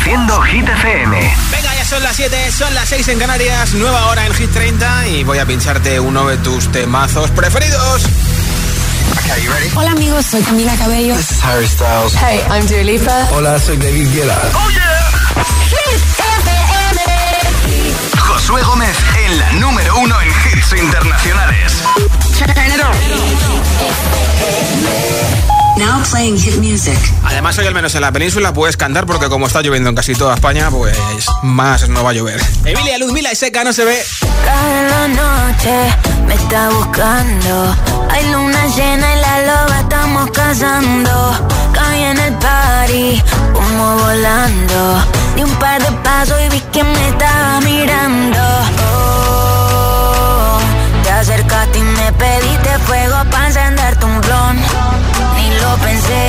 Reproduciendo Hit FM. Venga, ya son las 7, son las 6 en Canarias, nueva hora en Hit 30 y voy a pincharte uno de tus temazos preferidos. Okay, you ready? Hola amigos, soy Camila Cabello. This is Harry Styles. Hey, I'm Dua Lipa. Hola, soy David Guetta. ¡Oh, yeah! Hit FM. Josué Gómez en la número uno en hits internacionales. Turn it on. Now playing hit music. Además, hoy al menos en la península puedes cantar porque como está lloviendo en casi toda España, pues más no va a llover. Emilia, Luzmila y Seca no se ve. Cada noche me está buscando. Hay luna llena y la loba estamos cazando. Caí en el party, humo volando. Di un par de pasos y vi que me estaba mirando. Oh, te acercaste y me pediste fuego para encenderte un blon. Lo pensé.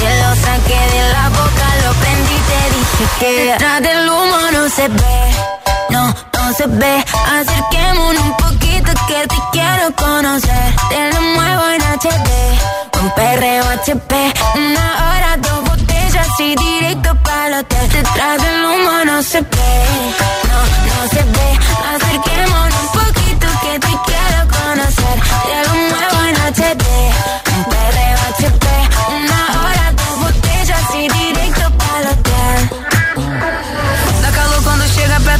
Te lo saqué de la boca, lo prendí te dije que detrás del humo no se ve. No, no se ve. Acerquémonos un poquito que te quiero conocer. Te lo muevo en HD. Un perreo HP. Una hora, dos botellas y directo para el hotel. Detrás del humo no se ve. No, no se ve. Acerquémonos un poquito que te quiero conocer. Te lo muevo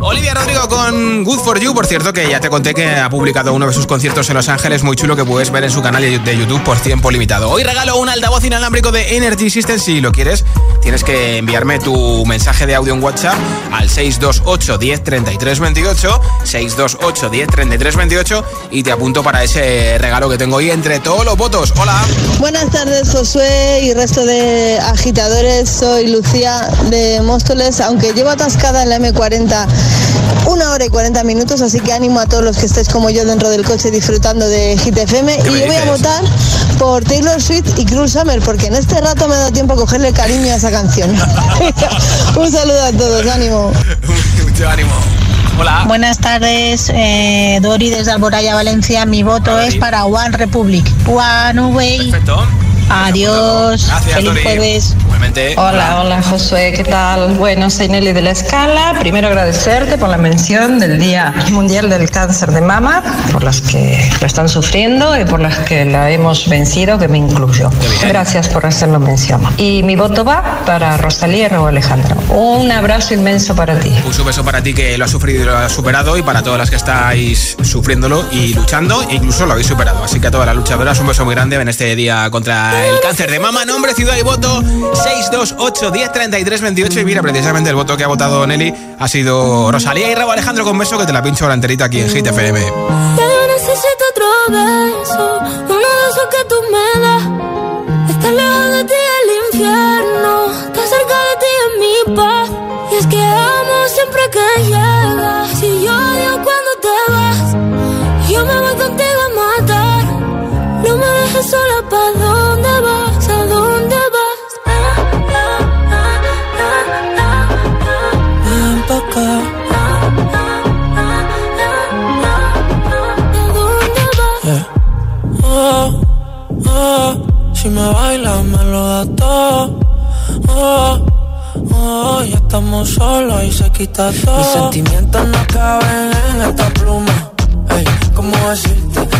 Olivia Rodrigo con Good For You, por cierto, que ya te conté que ha publicado uno de sus conciertos en Los Ángeles, muy chulo, que puedes ver en su canal de YouTube por tiempo limitado. Hoy regalo un altavoz inalámbrico de Energy System, si lo quieres, tienes que enviarme tu mensaje de audio en WhatsApp al 628 10 33 28, 628 10 33 28 y te apunto para ese regalo que tengo hoy entre todos los votos. Hola. Buenas tardes, Josué y resto de agitadores. Soy Lucía de Móstoles, aunque llevo atascada en la M40 una hora y 40 minutos, así que ánimo a todos los que estéis como yo dentro del coche disfrutando de Hit FM. Y yo voy a votar por Taylor Swift y Cruel Summer, porque en este rato me ha dado tiempo a cogerle cariño a esa canción. Un saludo a todos, ánimo. Mucho ánimo. Hola. Buenas tardes, eh, Dori desde Alboraya, Valencia. Mi voto es para One Republic. One Way. Perfecto. Adiós. Gracias, Feliz Dori. jueves. Igualmente. Hola, hola Josué, ¿qué tal? Bueno, soy Nelly de la Escala. Primero agradecerte por la mención del Día Mundial del Cáncer de Mama, por las que lo están sufriendo y por las que la hemos vencido, que me incluyo. Gracias por hacerlo mención. Y mi voto va para Rosalía y Raúl Alejandro. Un abrazo inmenso para ti. Un beso para ti que lo has sufrido y lo has superado y para todas las que estáis sufriéndolo y luchando, e incluso lo habéis superado. Así que a todas las luchadoras un beso muy grande en este día contra el cáncer de mama. Nombre, ciudad y voto 628 10 33 28 y mira, precisamente el voto que ha votado Nelly ha sido Rosalía y Raúl Alejandro con beso que te la pincho ahora enterita aquí en Hit FM. Yo necesito otro beso, uno de esos que tú me das. Estar lejos de ti el infierno, estar cerca de ti es mi paz. Y es que amo siempre que llegas. Si yo odio estás sola, ¿pa' dónde vas? ¿A dónde vas? Ah, ah, ah, Ven pa' acá. ¿A dónde vas? Yeah. Oh, si me bailas me lo da todo. Oh, oh, ya estamos solos y se quita todo. Mis sentimientos no caben en esta pluma. ¿cómo decirte?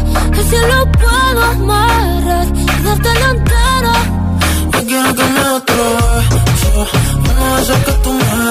El cielo puedo amarrar y darte la entera. Yo quiero que me otro beso, uno de que tú me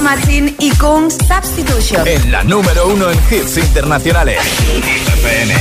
Machine y Kungs Substitution. En la número uno en hits internacionales. FM.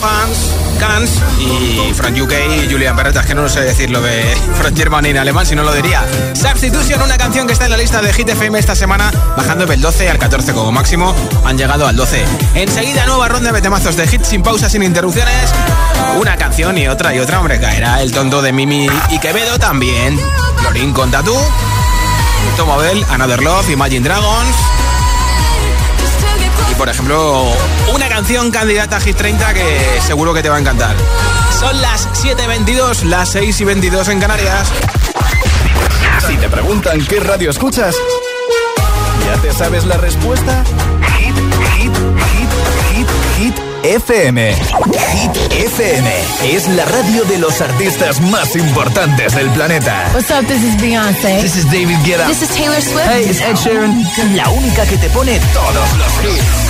Fans, Cans y From UK y Julian Perretta. Es que no sé decir lo de From Germany en alemán, si no lo diría. Substitution, una canción que está en la lista de Hit FM esta semana, bajando del 12 al 14 como máximo. Han llegado al 12. Enseguida, nueva ronda de temazos de hits sin pausa, sin interrupciones. Una canción y otra y otra, hombre, caerá el tonto de Mimi y Quevedo también. Lorin con Tatu. Tomobel, Another Love, Imagine Dragons. Y por ejemplo, canción candidata a Hit 30 que seguro que te va a encantar. Son las 7.22, las 6 y 22 en Canarias. Si te preguntan qué radio escuchas, ¿ya te sabes la respuesta? Hit, hit, hit, hit, hit FM. Hit FM es la radio de los artistas más importantes del planeta. What's up? This is Beyonce. This is David Guetta. This is Taylor Swift. Hey, it's Ed Sheeran. La única que te pone todos los hits.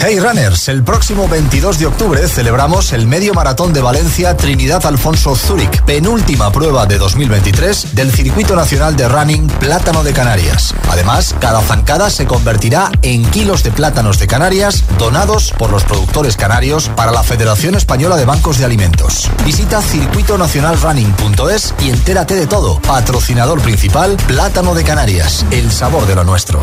Hey Runners, el próximo 22 de octubre celebramos el Medio Maratón de Valencia Trinidad Alfonso Zúrich, penúltima prueba de 2023 del Circuito Nacional de Running Plátano de Canarias. Además, cada zancada se convertirá en kilos de plátanos de Canarias donados por los productores canarios para la Federación Española de Bancos de Alimentos. Visita circuitonacionalrunning.es y entérate de todo. Patrocinador principal, Plátano de Canarias, el sabor de lo nuestro.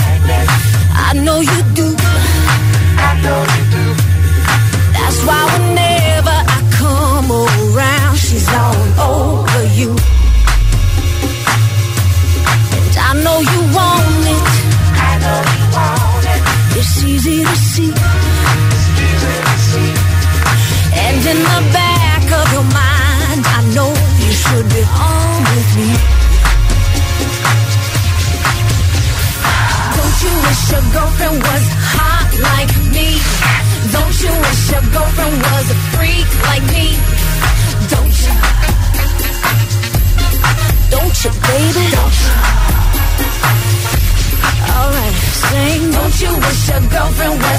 I know you do. I know you do. That's why whenever I come around, she's all over you. And I know you want it. I know you want it. It's easy to see. It's easy to see. And in the back of your mind, I know you should be on with me. You wish your girlfriend was hot like me? Don't you wish your girlfriend was a freak like me? Don't you? Don't you, baby? Don't you? Alright, sing. Don't you wish your girlfriend was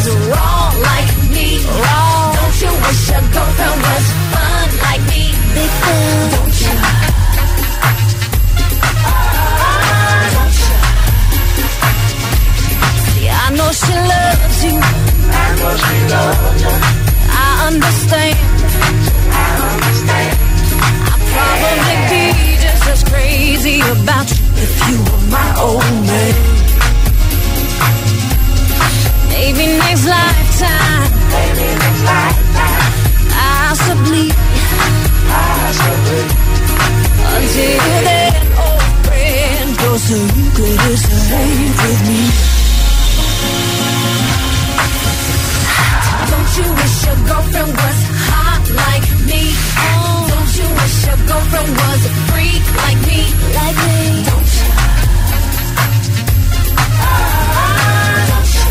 I understand. I probably be just as crazy about you if you were my old man. Maybe next lifetime. Maybe next lifetime. Possibly. Until then, old friend, goes so you could escape with me. You wish your girlfriend was hot like me? Don't you wish your girlfriend was a freak like me? Like me? Don't you? Don't you?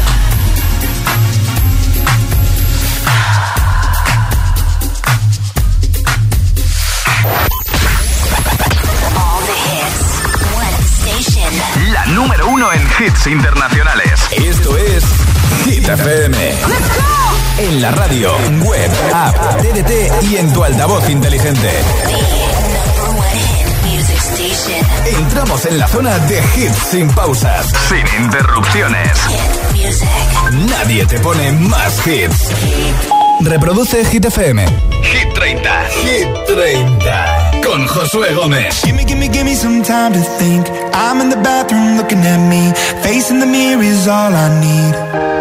All the hits. One station. La número uno en hits internacionales. Esto es Hit FM. En la radio, web, app, TDT y en tu altavoz inteligente. Entramos en la zona de hits sin pausas, Sin interrupciones. Nadie te pone más hits. Reproduce Hit FM. Hit 30. Hit 30. Con Josué Gómez. Gimme, gimme, gimme some time to think. I'm in the bathroom looking at me. Facing the mirror is all I need.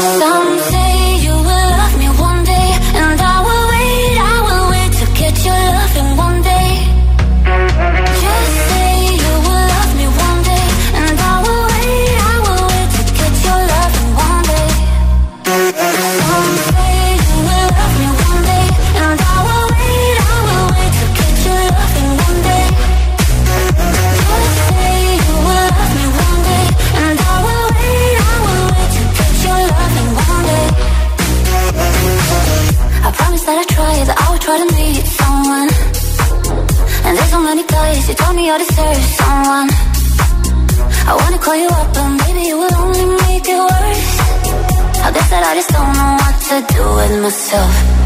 some me deserve someone. I wanna call you up, but maybe it will only make it worse. I guess that I just don't know what to do with myself.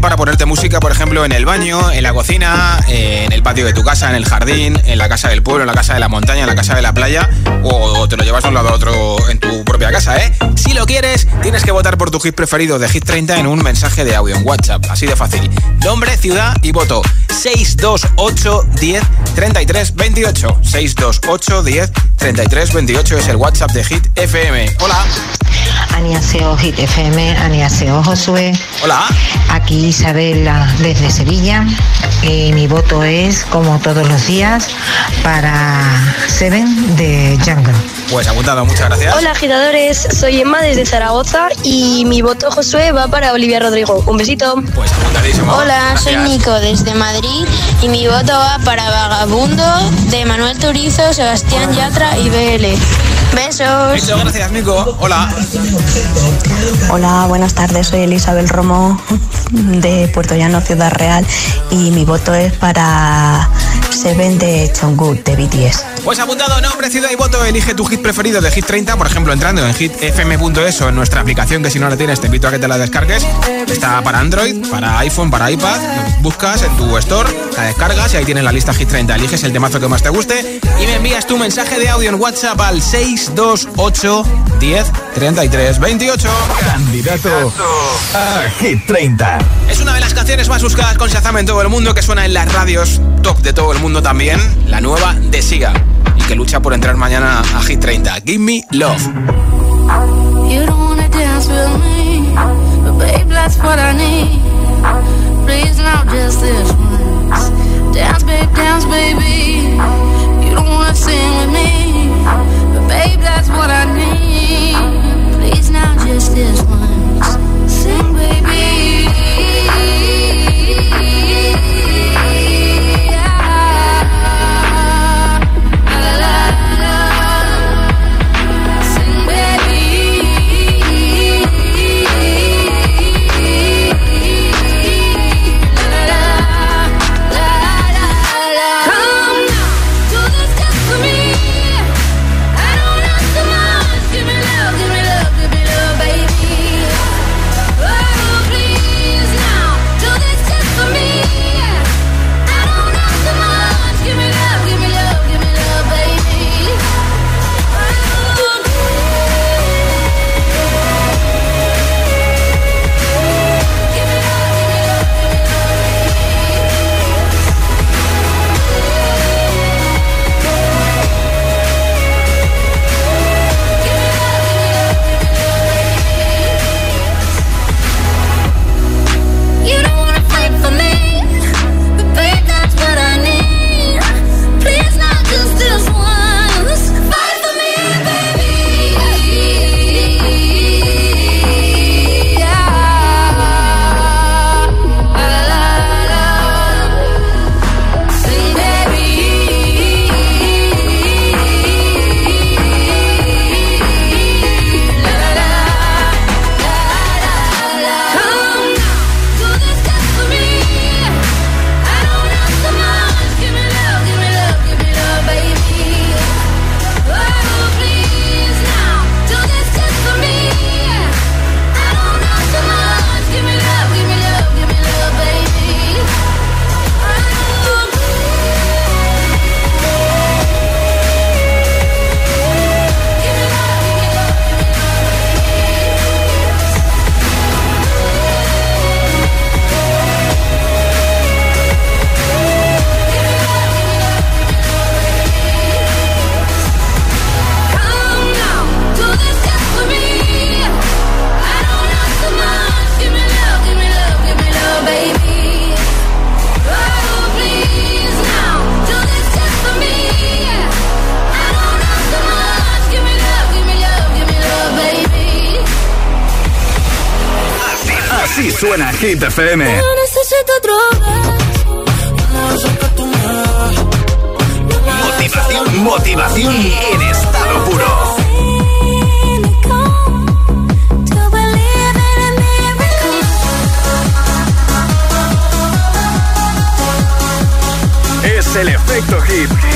Para ponerte música, por ejemplo, en el baño, en la cocina, eh, en el patio de tu casa, en el jardín, en la casa del pueblo, en la casa de la montaña, en la casa de la playa, o te lo llevas de un lado a otro en tu propia casa, ¿eh? Si lo quieres, tienes que votar por tu hit preferido de Hit 30 en un mensaje de audio en WhatsApp. Así de fácil. Nombre, ciudad y voto. 628 10 33 28. 628 10 33 28 es el WhatsApp de Hit FM. Hola. Aniaseo Hit FM, Aniaseo Josué. Hola. Aquí Isabela desde Sevilla. Eh, mi voto es, como todos los días, para Seven de Jungle. Pues apuntado, muchas gracias. Hola agitadores, soy Emma desde Zaragoza y mi voto, Josué, va para Olivia Rodrigo. Un besito. Pues, Hola, soy Nico desde Madrid y mi voto va para Vagabundo de Manuel Turizo, Sebastián Yatra y BL. Besos. Besos, gracias Nico. Hola. Hola, buenas tardes. Soy Elizabel Romo de Puerto Llano, Ciudad Real y mi voto es para Seven de Chongut de BTS. Pues apuntado nombre, ciudad y voto. Elige tu hit preferido de Hit 30, por ejemplo, entrando en hitfm.com .es o en nuestra aplicación que si no la tienes te invito a que te la descargues. Está para Android, para iPhone, para iPad. Buscas en tu store, la descargas y ahí tienes la lista Hit 30. Eliges el temazo que más te guste y me envías tu mensaje de audio en WhatsApp al 628 10 33 28. Candidato a Hit 30. Es una de las canciones más buscadas con Shazam en todo el mundo que suena en las radios top de todo el mundo también. La nueva de Siga y que lucha por entrar mañana a Hit 30. Give me love. You don't wanna dance with me, but babe, that's what I need. Please now, just this once. Dance, dance, baby. You don't wanna sing with me, but babe, that's what I need. Please just this. Hit FM. Yo necesito drogas. Motivación, motivación en estado puro. Es el efecto hit.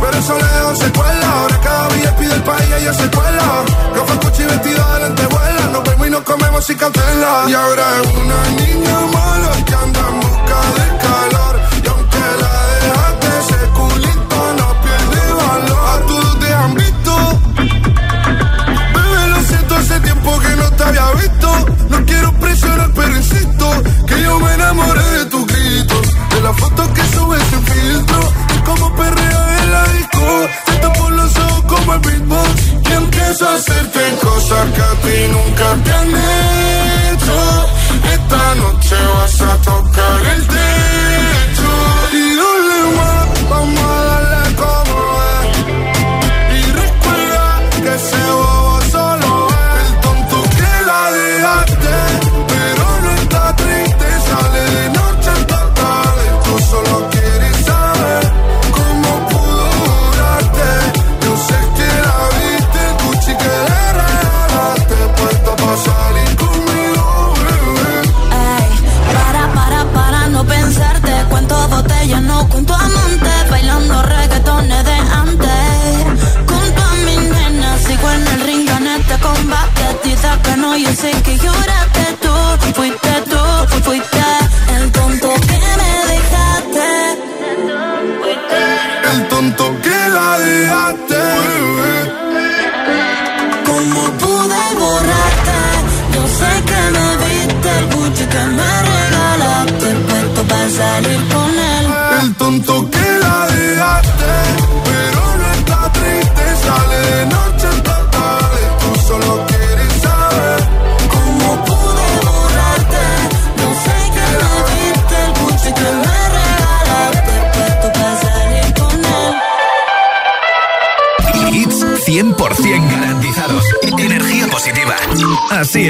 Pero eso lejos se cuela. Ahora cada día pide el país y ella se cuela. Roja, coche y vestido adelante vuela. Nos vemos y nos comemos sin cautela. Y ahora es una niña mala que anda en busca de calor. Y aunque la dejaste, ese culito no pierde valor. A todos te han visto. Bebé, lo siento, hace tiempo que no te había visto. No quiero presionar, pero insisto que yo me enamoré de tus gritos. De las fotos que subes sin filtro. Y como perreo la disco. Te tapo los ojos como el beatbox. Y empiezo a hacerte cosas que a ti nunca te han hecho. Esta noche vas a tocar el techo.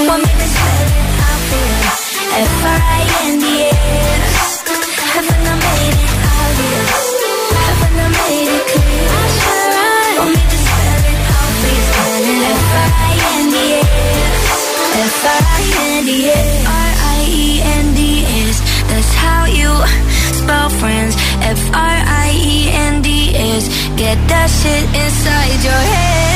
One minute sweating, I feel F-R-I-N-D-S Haven't I made it obvious? Haven't I made it clear? I sure am Want me to spell it out for you? F-R-I-N-D-S F-R-I-N-D-S R-I-E-N-D-S That's how you spell friends F-R-I-E-N-D-S Get that shit inside your head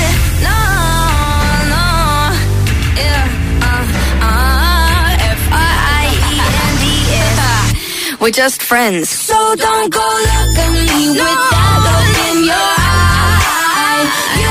We're just friends. So don't go look at me no. with that look in your eye.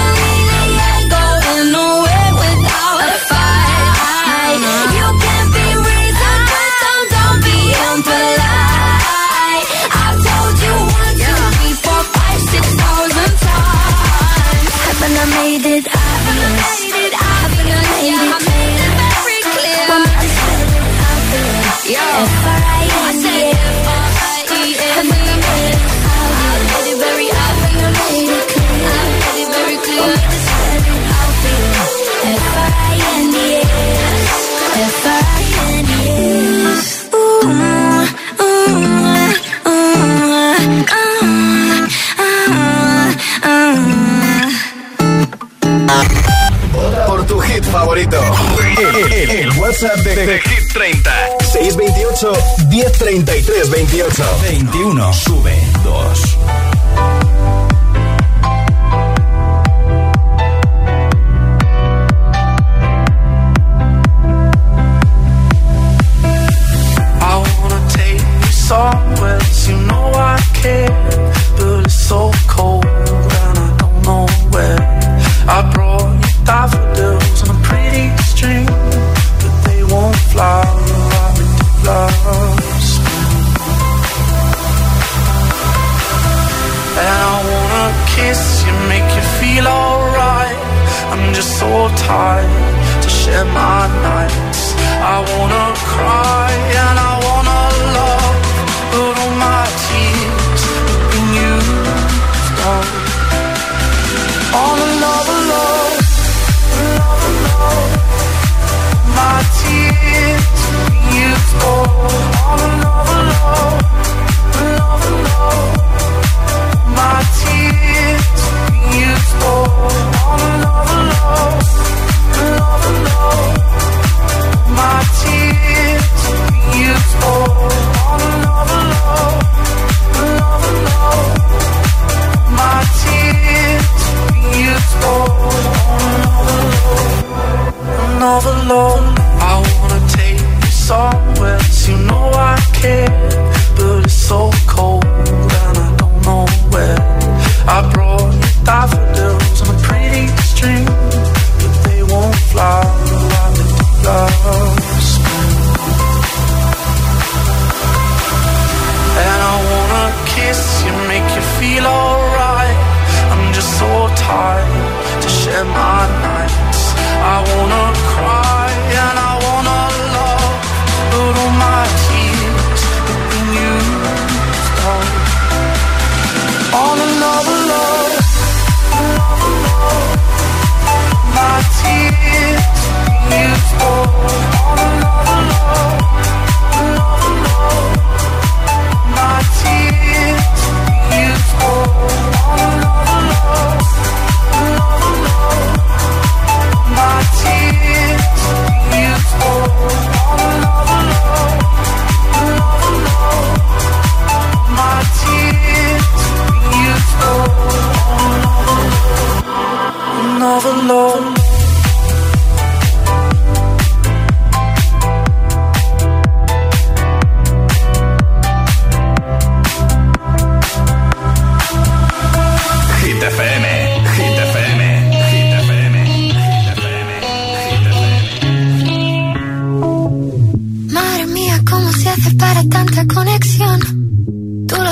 628 1033 28 21 sube 2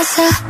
casa.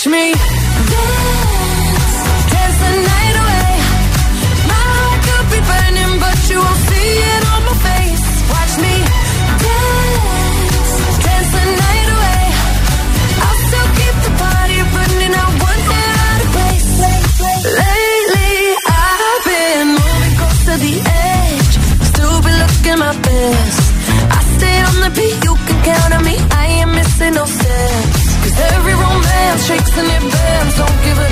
catch me. and it bends, don't give it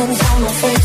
Hands on my face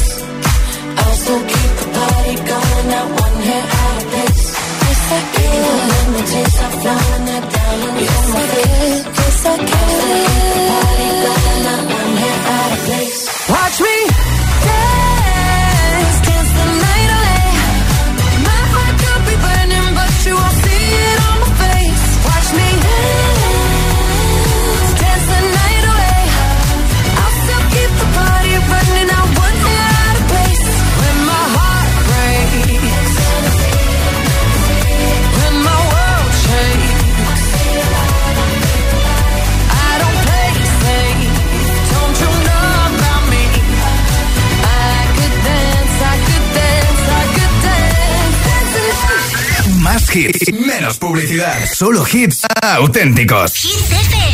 publicidad. Solo hits auténticos. Hits FM.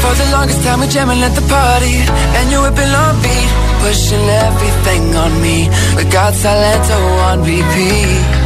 For the longest time we're jamming at the party, and you whipping on beat, pushing everything on me. We got Salento oh, on repeat.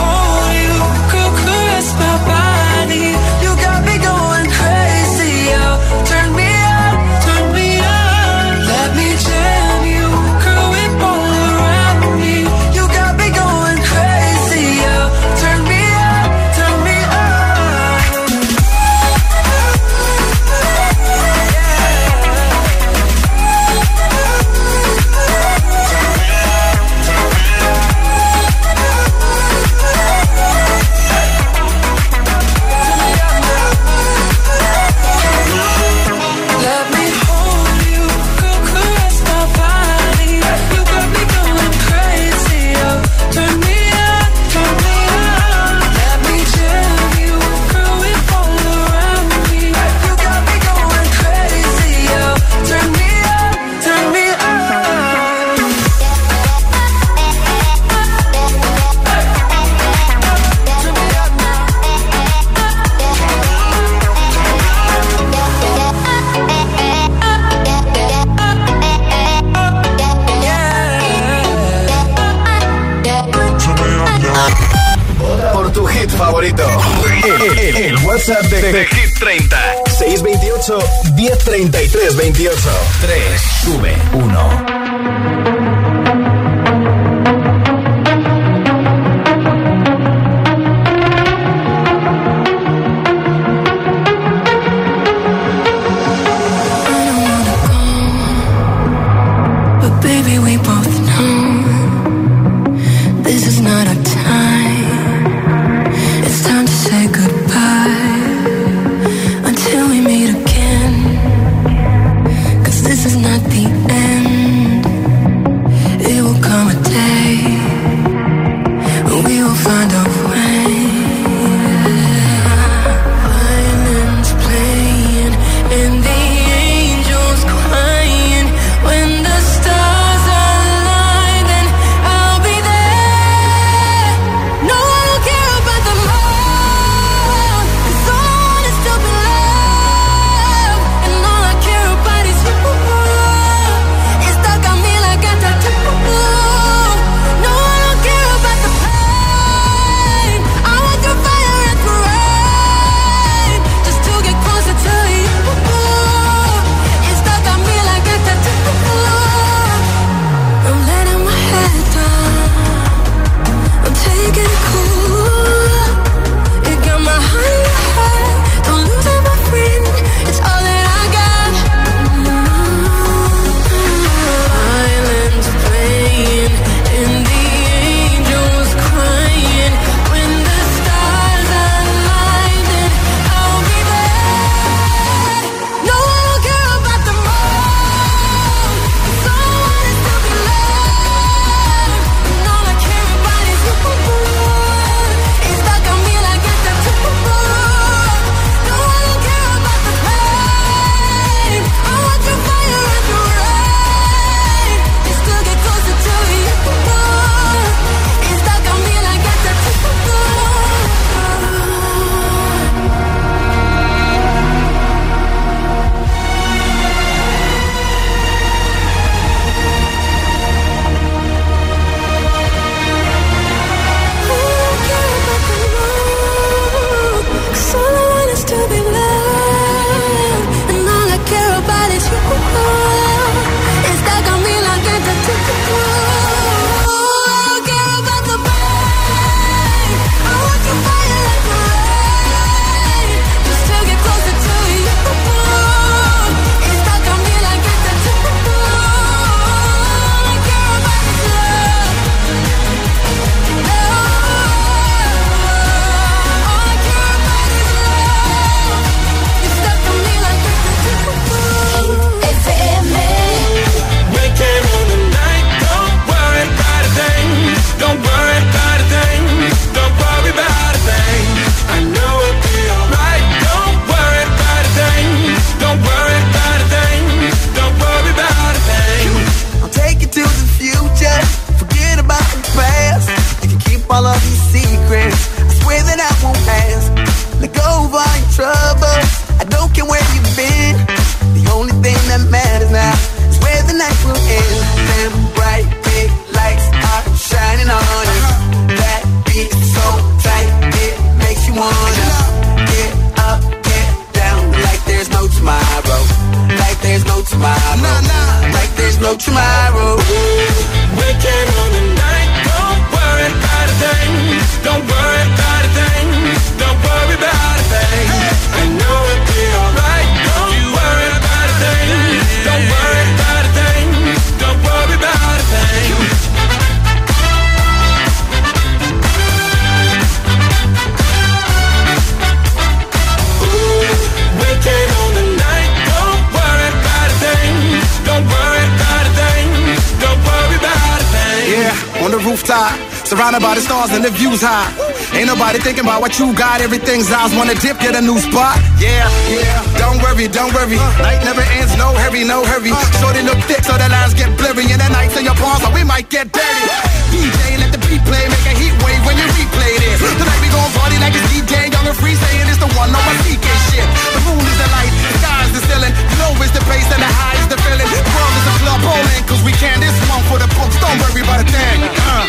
Surrounded by the stars and the views high. Ain't nobody thinking about what you got. Everything's ours. Wanna dip, get a new spot. Yeah, yeah. Don't worry, don't worry. Night never ends. No hurry, no hurry. Shorty look thick, so the lines get blurry. And the nights in your palms, so we might get dirty. DJ, let the beat play. Make a heat wave when you replay this. Tonight we gon' party like it's DJ. Young and free, saying it's the one on my CK shit. The moon is the light, the sky is the ceiling. Know it's the bass and the high is the feeling. World is a club bowling, cause we can. This one for the books. Don't worry about a thing. Uh.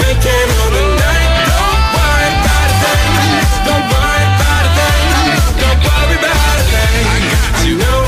We came on the night. Don't worry about a thing. Don't worry about a thing. Don't worry a thing. I got you. Know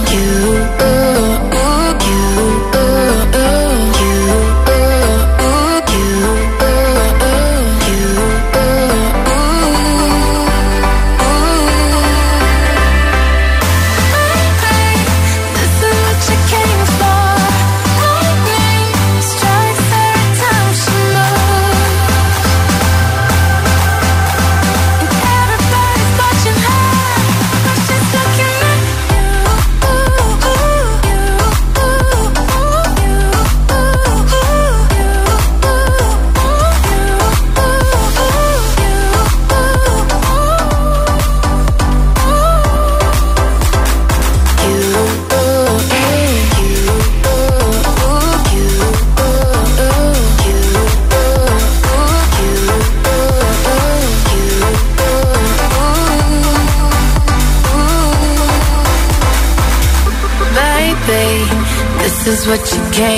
What you came